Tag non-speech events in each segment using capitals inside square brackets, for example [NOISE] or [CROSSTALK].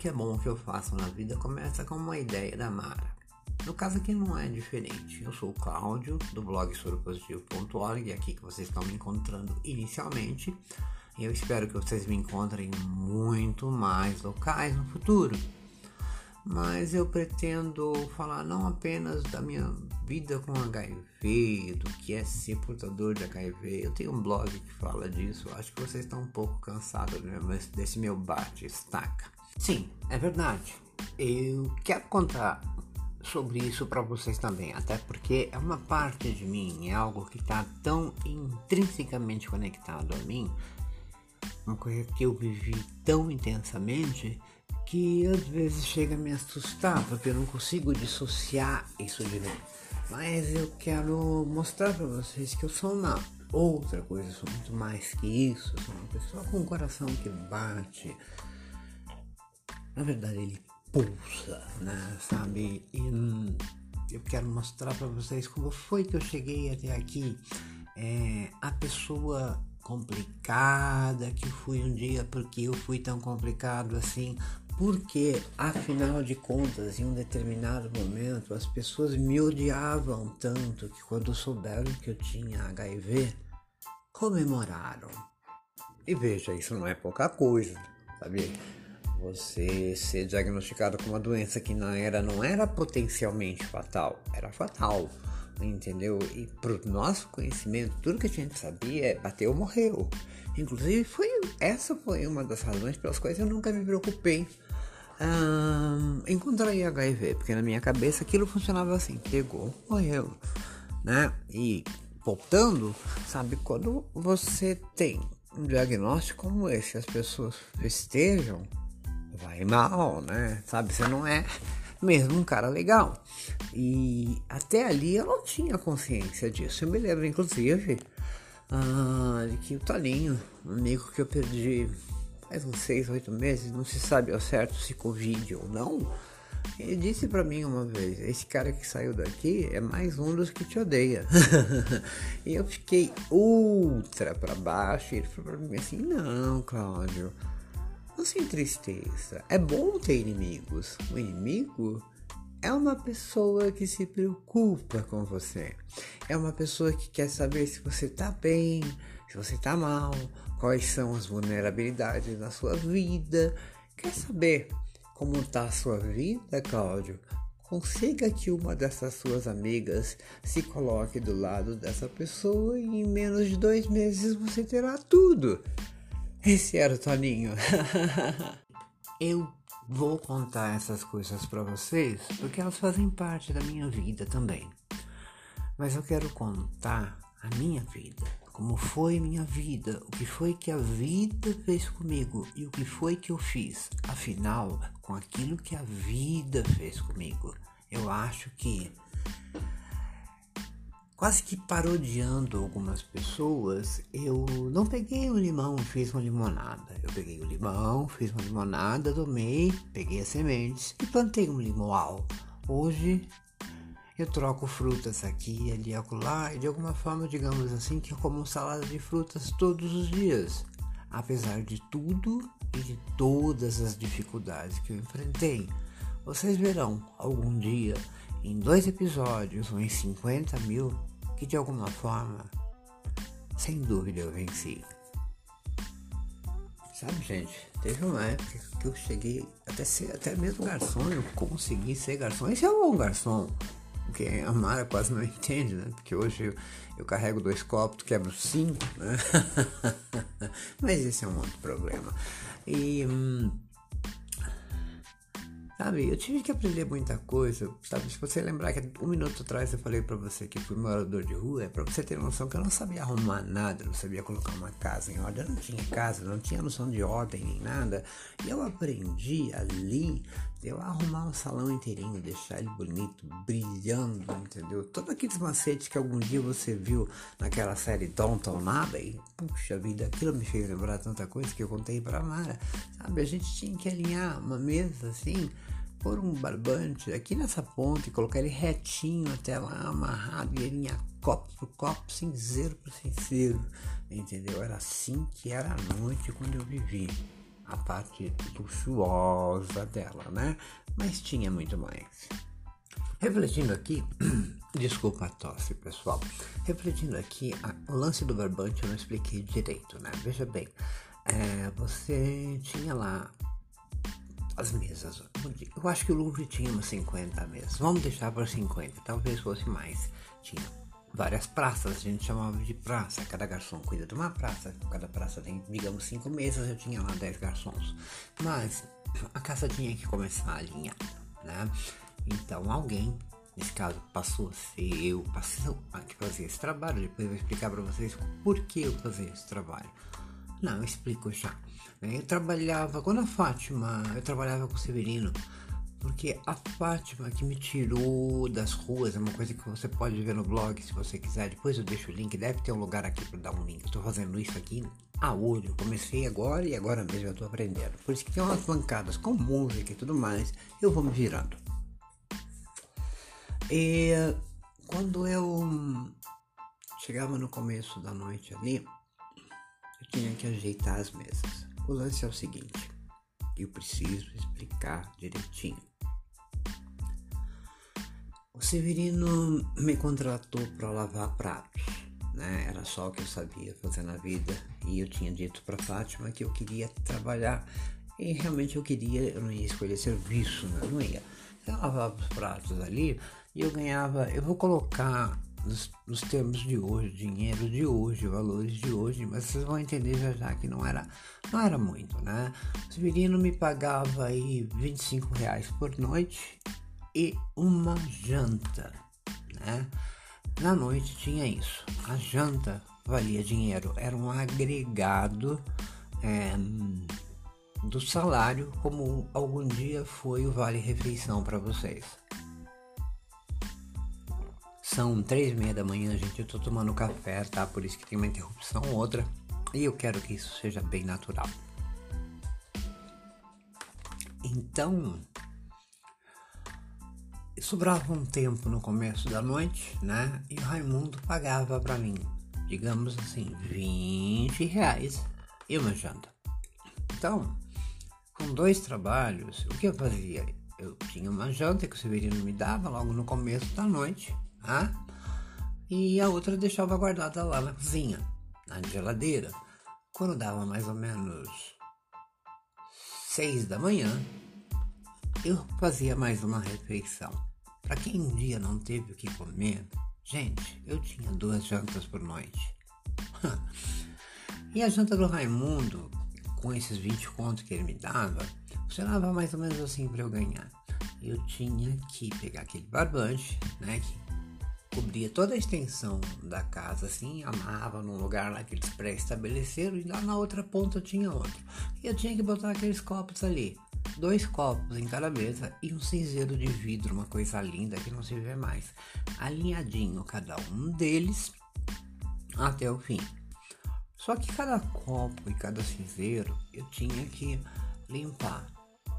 Que é bom que eu faço na vida começa com uma ideia da Mara. No caso aqui não é diferente. Eu sou o Cláudio, do blog soropositivo.org, é aqui que vocês estão me encontrando inicialmente. Eu espero que vocês me encontrem muito mais locais no futuro. Mas eu pretendo falar não apenas da minha vida com HIV, do que é ser portador de HIV. Eu tenho um blog que fala disso. Acho que vocês estão um pouco cansados desse meu bate-estaca. Sim, é verdade. Eu quero contar sobre isso para vocês também, até porque é uma parte de mim, é algo que está tão intrinsecamente conectado a mim, uma coisa que eu vivi tão intensamente que às vezes chega a me assustar porque eu não consigo dissociar isso de mim. Mas eu quero mostrar para vocês que eu sou uma outra coisa, sou muito mais que isso, sou uma pessoa com um coração que bate. Na verdade, ele pulsa, né? Sabe? E hum, eu quero mostrar para vocês como foi que eu cheguei até aqui. É, a pessoa complicada que fui um dia, porque eu fui tão complicado assim, porque afinal de contas, em um determinado momento, as pessoas me odiavam tanto que quando souberam que eu tinha HIV, comemoraram. E veja, isso não é pouca coisa, sabe? Você ser diagnosticado com uma doença que não era, não era potencialmente fatal, era fatal, entendeu? E pro nosso conhecimento, tudo que a gente sabia é bateu, morreu. Inclusive, foi, essa foi uma das razões pelas quais eu nunca me preocupei um, encontrei HIV, porque na minha cabeça aquilo funcionava assim, pegou, morreu, né? E voltando, sabe, quando você tem um diagnóstico como esse, as pessoas festejam, vai mal, né? Sabe, você não é mesmo um cara legal. E até ali eu não tinha consciência disso. Eu me lembro, inclusive, ah, de que o Toninho, um amigo que eu perdi faz uns seis, oito meses, não se sabe ao certo se Covid ou não. Ele disse para mim uma vez: esse cara que saiu daqui é mais um dos que te odeia. [LAUGHS] e eu fiquei ultra para baixo. E ele falou para mim assim: não, Cláudio não se entristeça. É bom ter inimigos. O inimigo é uma pessoa que se preocupa com você. É uma pessoa que quer saber se você tá bem, se você tá mal, quais são as vulnerabilidades na sua vida. Quer saber como tá a sua vida, Cláudio? Consiga que uma dessas suas amigas se coloque do lado dessa pessoa e em menos de dois meses você terá tudo. Esse era o Toninho. [LAUGHS] Eu vou contar essas coisas para vocês porque elas fazem parte da minha vida também. Mas eu quero contar a minha vida, como foi minha vida, o que foi que a vida fez comigo e o que foi que eu fiz. Afinal, com aquilo que a vida fez comigo, eu acho que quase que parodiando algumas pessoas, eu não peguei o limão e fiz uma limonada. Eu peguei o limão, fiz uma limonada, tomei, peguei as sementes e plantei um limoal. Hoje eu troco frutas aqui, ali, acolá e de alguma forma, digamos assim, que eu como salada de frutas todos os dias. Apesar de tudo e de todas as dificuldades que eu enfrentei. Vocês verão algum dia, em dois episódios ou em 50 mil, que de alguma forma, sem dúvida, eu venci. Sabe, gente, teve uma época que eu cheguei até ser até mesmo garçom, eu consegui ser garçom. Esse é um bom garçom. Porque a Mara quase não [LAUGHS] entende, né? Porque hoje eu, eu carrego dois copos, quebro cinco, né? [LAUGHS] Mas esse é um outro problema. E. Hum, Sabe, eu tive que aprender muita coisa, sabe? Se você lembrar que um minuto atrás eu falei para você que fui morador de rua, é para você ter noção que eu não sabia arrumar nada, não sabia colocar uma casa em ordem, eu não tinha casa, não tinha noção de ordem nem nada. E eu aprendi ali, eu arrumar um salão inteirinho, deixar ele bonito, brilhando, entendeu? Todos aqueles macetes que algum dia você viu naquela série Downton Abbey, puxa vida, aquilo me fez lembrar tanta coisa que eu contei pra Mara, sabe? A gente tinha que alinhar uma mesa assim pôr um barbante aqui nessa ponta e colocar ele retinho até lá, amarrado, e ia copo por copo, cinzeiro por cinzeiro, entendeu? Era assim que era a noite quando eu vivi. A parte luxuosa dela, né? Mas tinha muito mais. Refletindo aqui, [CLEARS THROAT] desculpa a tosse, pessoal. Refletindo aqui, a, o lance do barbante eu não expliquei direito, né? Veja bem, é, você tinha lá as mesas. Eu acho que o Louvre tinha umas 50 mesas. Vamos deixar para 50, talvez fosse mais. Tinha várias praças, a gente chamava de praça. Cada garçom cuida de uma praça. Cada praça tem, digamos, cinco mesas. Eu tinha lá 10 garçons. Mas a casa tinha que começar alinhada, né? Então alguém, nesse caso passou a ser eu, passou a fazer esse trabalho. Depois eu vou explicar para vocês por que eu fazia esse trabalho. Não, eu explico já. Eu trabalhava, quando a Fátima, eu trabalhava com o Severino, porque a Fátima que me tirou das ruas, é uma coisa que você pode ver no blog se você quiser. Depois eu deixo o link, deve ter um lugar aqui para dar um link. Tô fazendo isso aqui a olho. Comecei agora e agora mesmo eu tô aprendendo. Por isso que tem umas bancadas com música e tudo mais, eu vou me virando. E quando eu chegava no começo da noite ali, eu tinha que ajeitar as mesas. O lance é o seguinte, eu preciso explicar direitinho. O Severino me contratou para lavar pratos, né? Era só o que eu sabia fazer na vida e eu tinha dito para Fátima que eu queria trabalhar e realmente eu queria, eu não ia escolher serviço, né? não ia. Eu lavava os pratos ali e eu ganhava, eu vou colocar nos, nos, termos de hoje, dinheiro de hoje, valores de hoje, mas vocês vão entender já já que não era, não era muito, né? O Severino me pagava aí 25 reais por noite e uma janta, né? Na noite tinha isso, a janta valia dinheiro, era um agregado é, do salário, como algum dia foi o Vale Refeição para vocês. São três e meia da manhã, gente. Eu tô tomando café, tá? Por isso que tem uma interrupção ou outra. E eu quero que isso seja bem natural. Então, sobrava um tempo no começo da noite, né? E o Raimundo pagava para mim, digamos assim, 20 reais e uma janta. Então, com dois trabalhos, o que eu fazia? Eu tinha uma janta que o Severino me dava logo no começo da noite Tá? E a outra eu deixava guardada lá na cozinha, na geladeira. Quando dava mais ou menos seis da manhã, eu fazia mais uma refeição. Para quem um dia não teve o que comer, gente, eu tinha duas jantas por noite. [LAUGHS] e a janta do Raimundo, com esses 20 contos que ele me dava, funcionava mais ou menos assim para eu ganhar. Eu tinha que pegar aquele barbante, né, que cobria toda a extensão da casa, assim, amarrava num lugar lá que eles pré-estabeleceram e lá na outra ponta tinha outro. E eu tinha que botar aqueles copos ali, dois copos em cada mesa e um cinzeiro de vidro, uma coisa linda que não se vê mais, alinhadinho cada um deles até o fim. Só que cada copo e cada cinzeiro eu tinha que limpar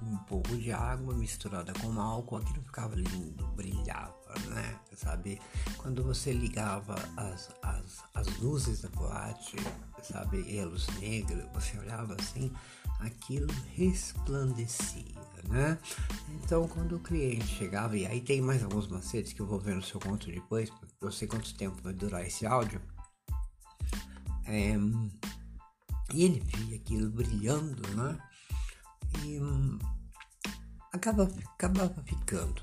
um pouco de água misturada com álcool, aquilo ficava lindo, brilhava, né? Sabe? Quando você ligava as, as, as luzes da boate, sabe? E a luz negra, você olhava assim, aquilo resplandecia, né? Então, quando o cliente chegava, e aí tem mais alguns macetes que eu vou ver no seu conto depois, porque eu sei quanto tempo vai durar esse áudio. É, e ele via aquilo brilhando, né? E hum, acaba, acabava ficando.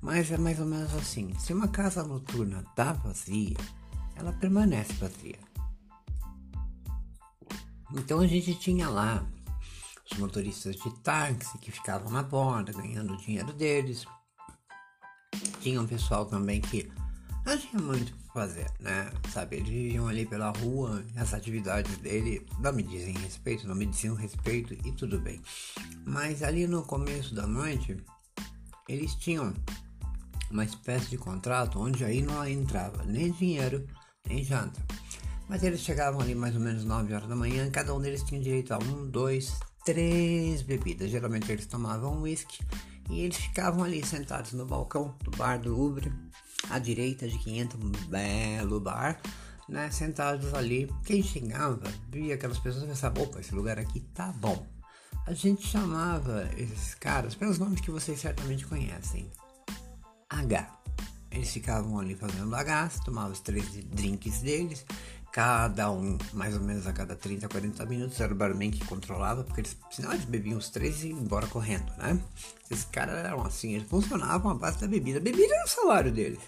Mas é mais ou menos assim: se uma casa noturna está vazia, ela permanece vazia. Então a gente tinha lá os motoristas de táxi que ficavam na borda ganhando o dinheiro deles. Tinha um pessoal também que não tinha muito o que fazer, né? Sabe, eles viviam ali pela rua, as atividades dele não me dizem respeito, não me diziam respeito e tudo bem. Mas ali no começo da noite, eles tinham uma espécie de contrato onde aí não entrava nem dinheiro, nem janta. Mas eles chegavam ali mais ou menos 9 horas da manhã, cada um deles tinha direito a um, dois, três bebidas. Geralmente eles tomavam whisky e eles ficavam ali sentados no balcão do bar do Louvre à direita de 500, um belo bar, né, sentados ali. Quem chegava, via aquelas pessoas e pensava, opa, esse lugar aqui tá bom. A gente chamava esses caras pelos nomes que vocês certamente conhecem. H. Eles ficavam ali fazendo H, tomavam os três drinks deles, cada um, mais ou menos a cada 30, 40 minutos, era o barman que controlava, porque eles, senão eles bebiam os três e iam embora correndo, né? Esses caras eram assim, eles funcionavam à base da bebida. A bebida era o salário deles.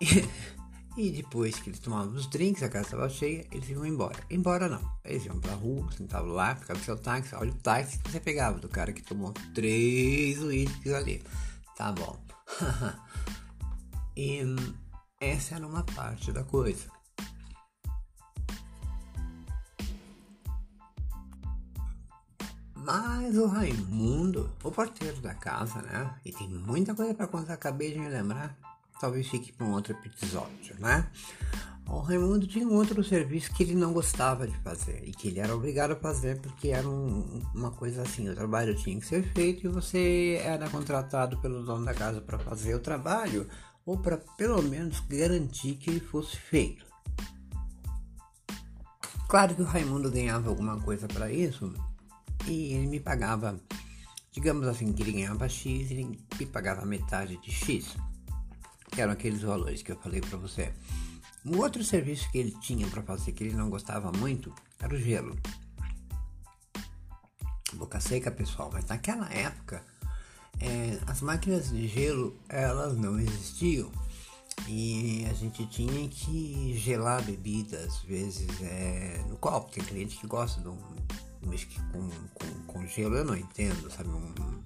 E, [LAUGHS] e depois que eles tomavam os drinks, a casa estava cheia, eles iam embora. Embora não. Eles iam pra rua, sentavam lá, ficavam no seu táxi, olha o táxi que você pegava do cara que tomou três uísques ali. Tá bom. [LAUGHS] e essa era uma parte da coisa. Mas o Raimundo, o porteiro da casa, né? E tem muita coisa para contar, acabei de me lembrar talvez fique para um outro episódio, né? O Raimundo tinha um outro serviço que ele não gostava de fazer e que ele era obrigado a fazer porque era um, uma coisa assim: o trabalho tinha que ser feito e você era contratado pelo dono da casa para fazer o trabalho ou para pelo menos garantir que ele fosse feito. Claro que o Raimundo ganhava alguma coisa para isso e ele me pagava, digamos assim, que ele ganhava X e ele me pagava metade de X que eram aqueles valores que eu falei para você. Um outro serviço que ele tinha para fazer que ele não gostava muito era o gelo. Boca seca, pessoal, mas naquela época é, as máquinas de gelo elas não existiam e a gente tinha que gelar bebida às vezes é, no copo. Tem cliente que gosta de um, com, com, com gelo, eu não entendo, sabe? Um,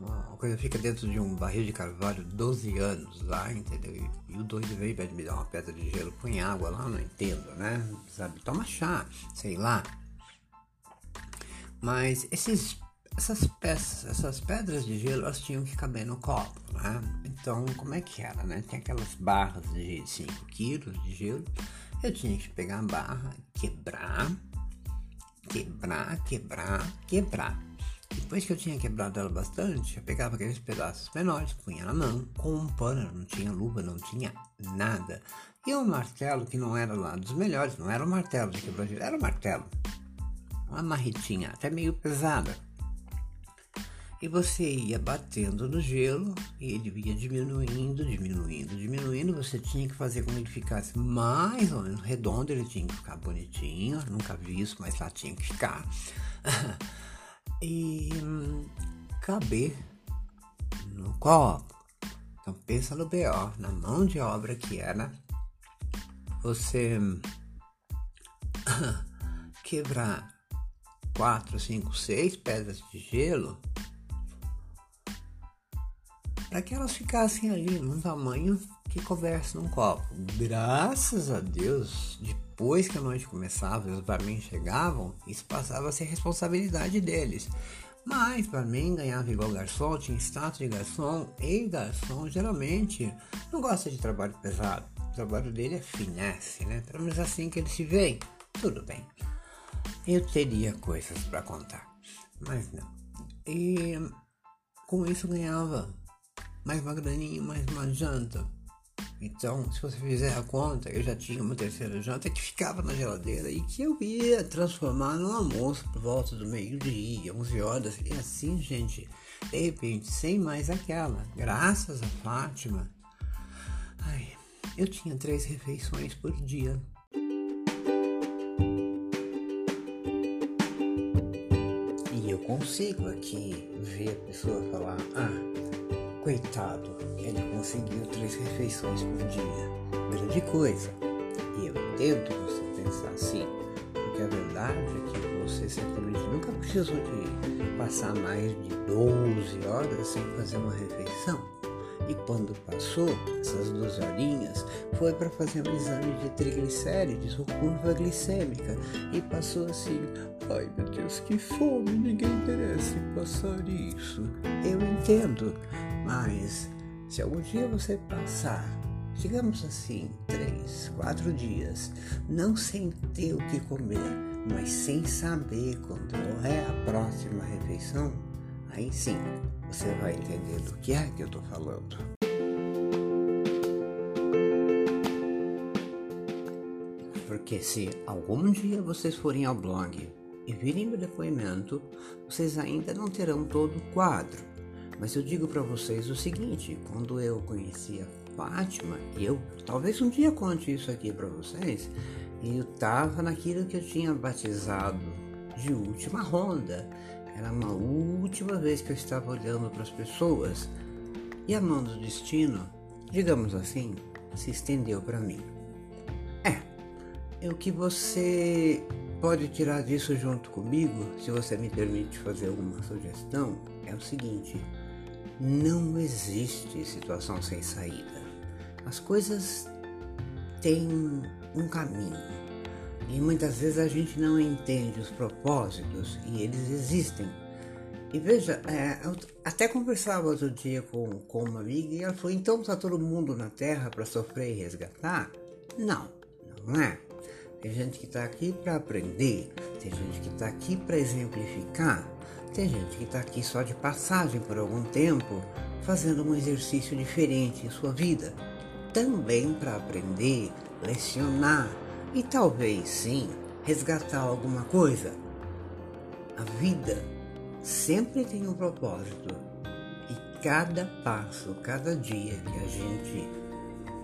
uma coisa fica dentro de um barril de carvalho 12 anos lá, entendeu? E, e o doido veio e me dar uma pedra de gelo, põe água lá, não entendo, né? Sabe? Toma chá, sei lá. Mas esses, essas peças, essas pedras de gelo, elas tinham que caber no copo, né? Então, como é que era, né? Tem aquelas barras de 5 quilos de gelo. Eu tinha que pegar a barra, quebrar, quebrar, quebrar, quebrar depois que eu tinha quebrado ela bastante, eu pegava aqueles pedaços menores, punha na mão, com um pano, não tinha luva, não tinha nada. E um martelo que não era lá dos melhores, não era um martelo de quebrar gelo, era um martelo. Uma marretinha, até meio pesada. E você ia batendo no gelo e ele ia diminuindo, diminuindo, diminuindo. Você tinha que fazer com que ele ficasse mais ou menos redondo, ele tinha que ficar bonitinho. Nunca vi isso, mas lá tinha que ficar. [LAUGHS] e caber no copo. Então pensa no BO, na mão de obra que era você hum, [COUGHS] quebrar quatro, cinco, seis pedras de gelo para que elas ficassem ali num tamanho que coubesse num copo. Graças a Deus, depois que a noite começava e os barman chegavam, isso passava a ser responsabilidade deles. Mas barman ganhava igual garçom, tinha status de garçom, e garçom geralmente não gosta de trabalho pesado. O trabalho dele é finesse, né? Pelo menos assim que ele se vê. Tudo bem. Eu teria coisas para contar, mas não. E com isso ganhava mais uma graninha, mais uma janta. Então, se você fizer a conta, eu já tinha uma terceira janta que ficava na geladeira e que eu ia transformar no almoço por volta do meio-dia, 11 horas. E assim, gente, de repente, sem mais aquela, graças a Fátima, ai, eu tinha três refeições por dia. E eu consigo aqui ver a pessoa falar: ah, Coitado, ele conseguiu três refeições por dia. Grande coisa. E eu entendo você pensar assim, porque a verdade é que você certamente nunca precisou de passar mais de 12 horas sem fazer uma refeição. E quando passou essas duas horinhas, foi para fazer um exame de triglicérides ou curva glicêmica e passou assim: ai meu Deus, que fome, ninguém merece passar isso. Eu entendo, mas se algum dia você passar, digamos assim, três, quatro dias, não sem ter o que comer, mas sem saber quando é a próxima refeição, aí sim você vai entender do que é que eu estou falando. Porque se algum dia vocês forem ao blog e virem meu depoimento, vocês ainda não terão todo o quadro. Mas eu digo para vocês o seguinte: quando eu conheci a Fátima, eu talvez um dia conte isso aqui para vocês, eu estava naquilo que eu tinha batizado de última ronda. Era uma última vez que eu estava olhando para as pessoas e a mão do destino, digamos assim, se estendeu para mim. É, o que você pode tirar disso junto comigo, se você me permite fazer alguma sugestão, é o seguinte: não existe situação sem saída. As coisas têm um caminho e muitas vezes a gente não entende os propósitos e eles existem. E veja, é, até conversava outro dia com, com uma amiga e ela falou: então está todo mundo na Terra para sofrer e resgatar? Não, não é. Tem gente que está aqui para aprender, tem gente que está aqui para exemplificar, tem gente que está aqui só de passagem por algum tempo, fazendo um exercício diferente em sua vida, também para aprender, lecionar e talvez sim resgatar alguma coisa. A vida sempre tem um propósito e cada passo, cada dia que a gente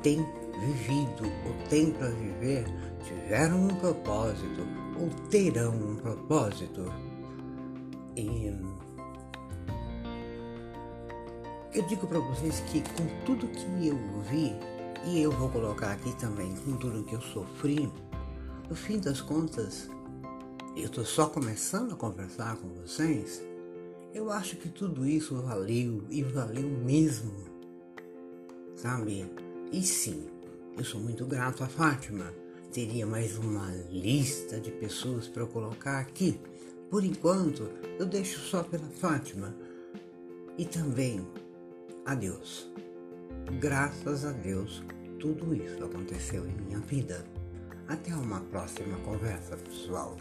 tem vivido ou tem para viver tiveram um propósito ou terão um propósito. E eu digo para vocês que com tudo que eu vi, e eu vou colocar aqui também com tudo que eu sofri, no fim das contas, eu estou só começando a conversar com vocês, eu acho que tudo isso valeu e valeu mesmo, sabe? E sim, eu sou muito grato a Fátima. Teria mais uma lista de pessoas para eu colocar aqui. Por enquanto, eu deixo só pela Fátima. E também a Deus. Graças a Deus, tudo isso aconteceu em minha vida. Até uma próxima conversa, pessoal.